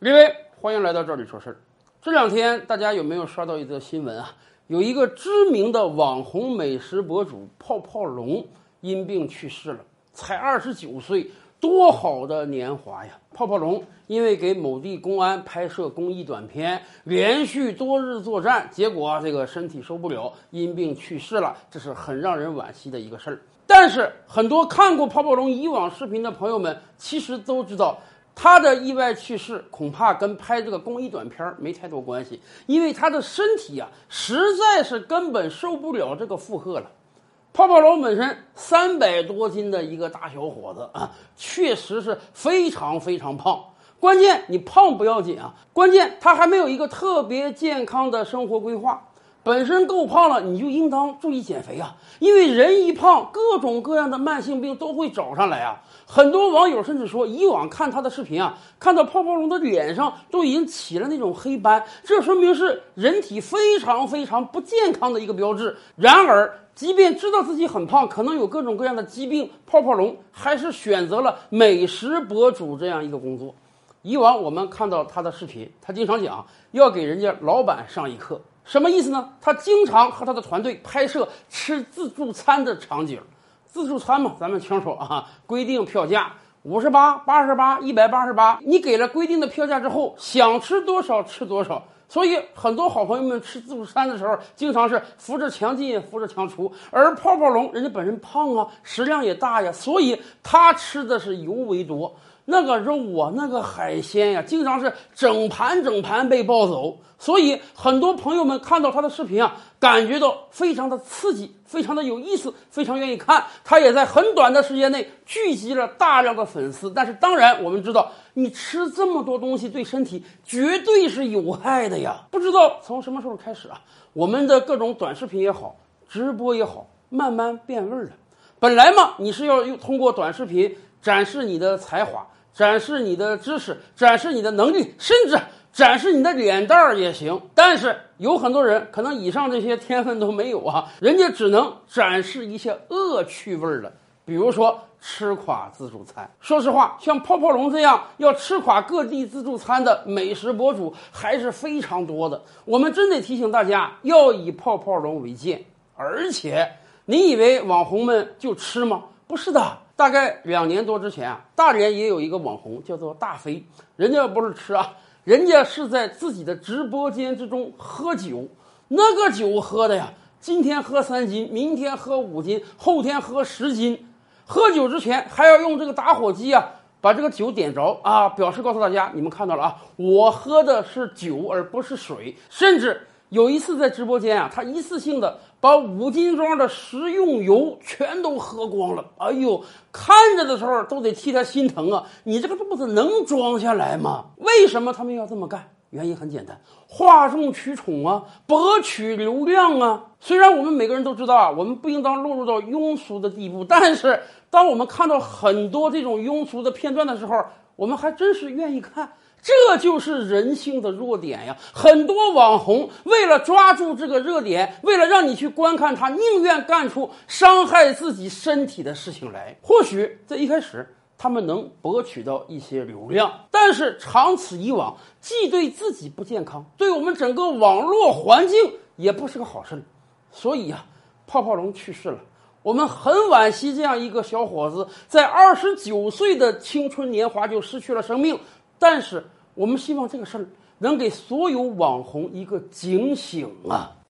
李威，欢迎来到这里说事儿。这两天大家有没有刷到一则新闻啊？有一个知名的网红美食博主泡泡龙因病去世了，才二十九岁，多好的年华呀！泡泡龙因为给某地公安拍摄公益短片，连续多日作战，结果这个身体受不了，因病去世了，这是很让人惋惜的一个事儿。但是很多看过泡泡龙以往视频的朋友们，其实都知道。他的意外去世恐怕跟拍这个公益短片没太多关系，因为他的身体啊实在是根本受不了这个负荷了。泡泡龙本身三百多斤的一个大小伙子啊，确实是非常非常胖。关键你胖不要紧啊，关键他还没有一个特别健康的生活规划。本身够胖了，你就应当注意减肥啊！因为人一胖，各种各样的慢性病都会找上来啊。很多网友甚至说，以往看他的视频啊，看到泡泡龙的脸上都已经起了那种黑斑，这说明是人体非常非常不健康的一个标志。然而，即便知道自己很胖，可能有各种各样的疾病，泡泡龙还是选择了美食博主这样一个工作。以往我们看到他的视频，他经常讲要给人家老板上一课。什么意思呢？他经常和他的团队拍摄吃自助餐的场景，自助餐嘛，咱们清楚啊，规定票价五十八、八十八、一百八十八，你给了规定的票价之后，想吃多少吃多少。所以很多好朋友们吃自助餐的时候，经常是扶着墙进，扶着墙出。而泡泡龙人家本身胖啊，食量也大呀，所以他吃的是尤为多。那个肉啊，那个海鲜呀，经常是整盘整盘被抱走，所以很多朋友们看到他的视频啊，感觉到非常的刺激，非常的有意思，非常愿意看。他也在很短的时间内聚集了大量的粉丝。但是，当然我们知道，你吃这么多东西对身体绝对是有害的呀。不知道从什么时候开始啊，我们的各种短视频也好，直播也好，慢慢变味儿了。本来嘛，你是要用通过短视频展示你的才华。展示你的知识，展示你的能力，甚至展示你的脸蛋儿也行。但是有很多人可能以上这些天分都没有啊，人家只能展示一些恶趣味儿的，比如说吃垮自助餐。说实话，像泡泡龙这样要吃垮各地自助餐的美食博主还是非常多的。我们真得提醒大家，要以泡泡龙为鉴。而且，你以为网红们就吃吗？不是的。大概两年多之前啊，大连也有一个网红叫做大飞，人家不是吃啊，人家是在自己的直播间之中喝酒，那个酒喝的呀，今天喝三斤，明天喝五斤，后天喝十斤。喝酒之前还要用这个打火机啊，把这个酒点着啊，表示告诉大家，你们看到了啊，我喝的是酒而不是水，甚至。有一次在直播间啊，他一次性的把五斤装的食用油全都喝光了。哎呦，看着的时候都得替他心疼啊！你这个肚子能装下来吗？为什么他们要这么干？原因很简单，哗众取宠啊，博取流量啊。虽然我们每个人都知道啊，我们不应当落入到庸俗的地步，但是当我们看到很多这种庸俗的片段的时候，我们还真是愿意看。这就是人性的弱点呀！很多网红为了抓住这个热点，为了让你去观看他，宁愿干出伤害自己身体的事情来。或许在一开始，他们能博取到一些流量，但是长此以往，既对自己不健康，对我们整个网络环境也不是个好事。所以呀，泡泡龙去世了，我们很惋惜这样一个小伙子，在二十九岁的青春年华就失去了生命。但是，我们希望这个事儿能给所有网红一个警醒啊！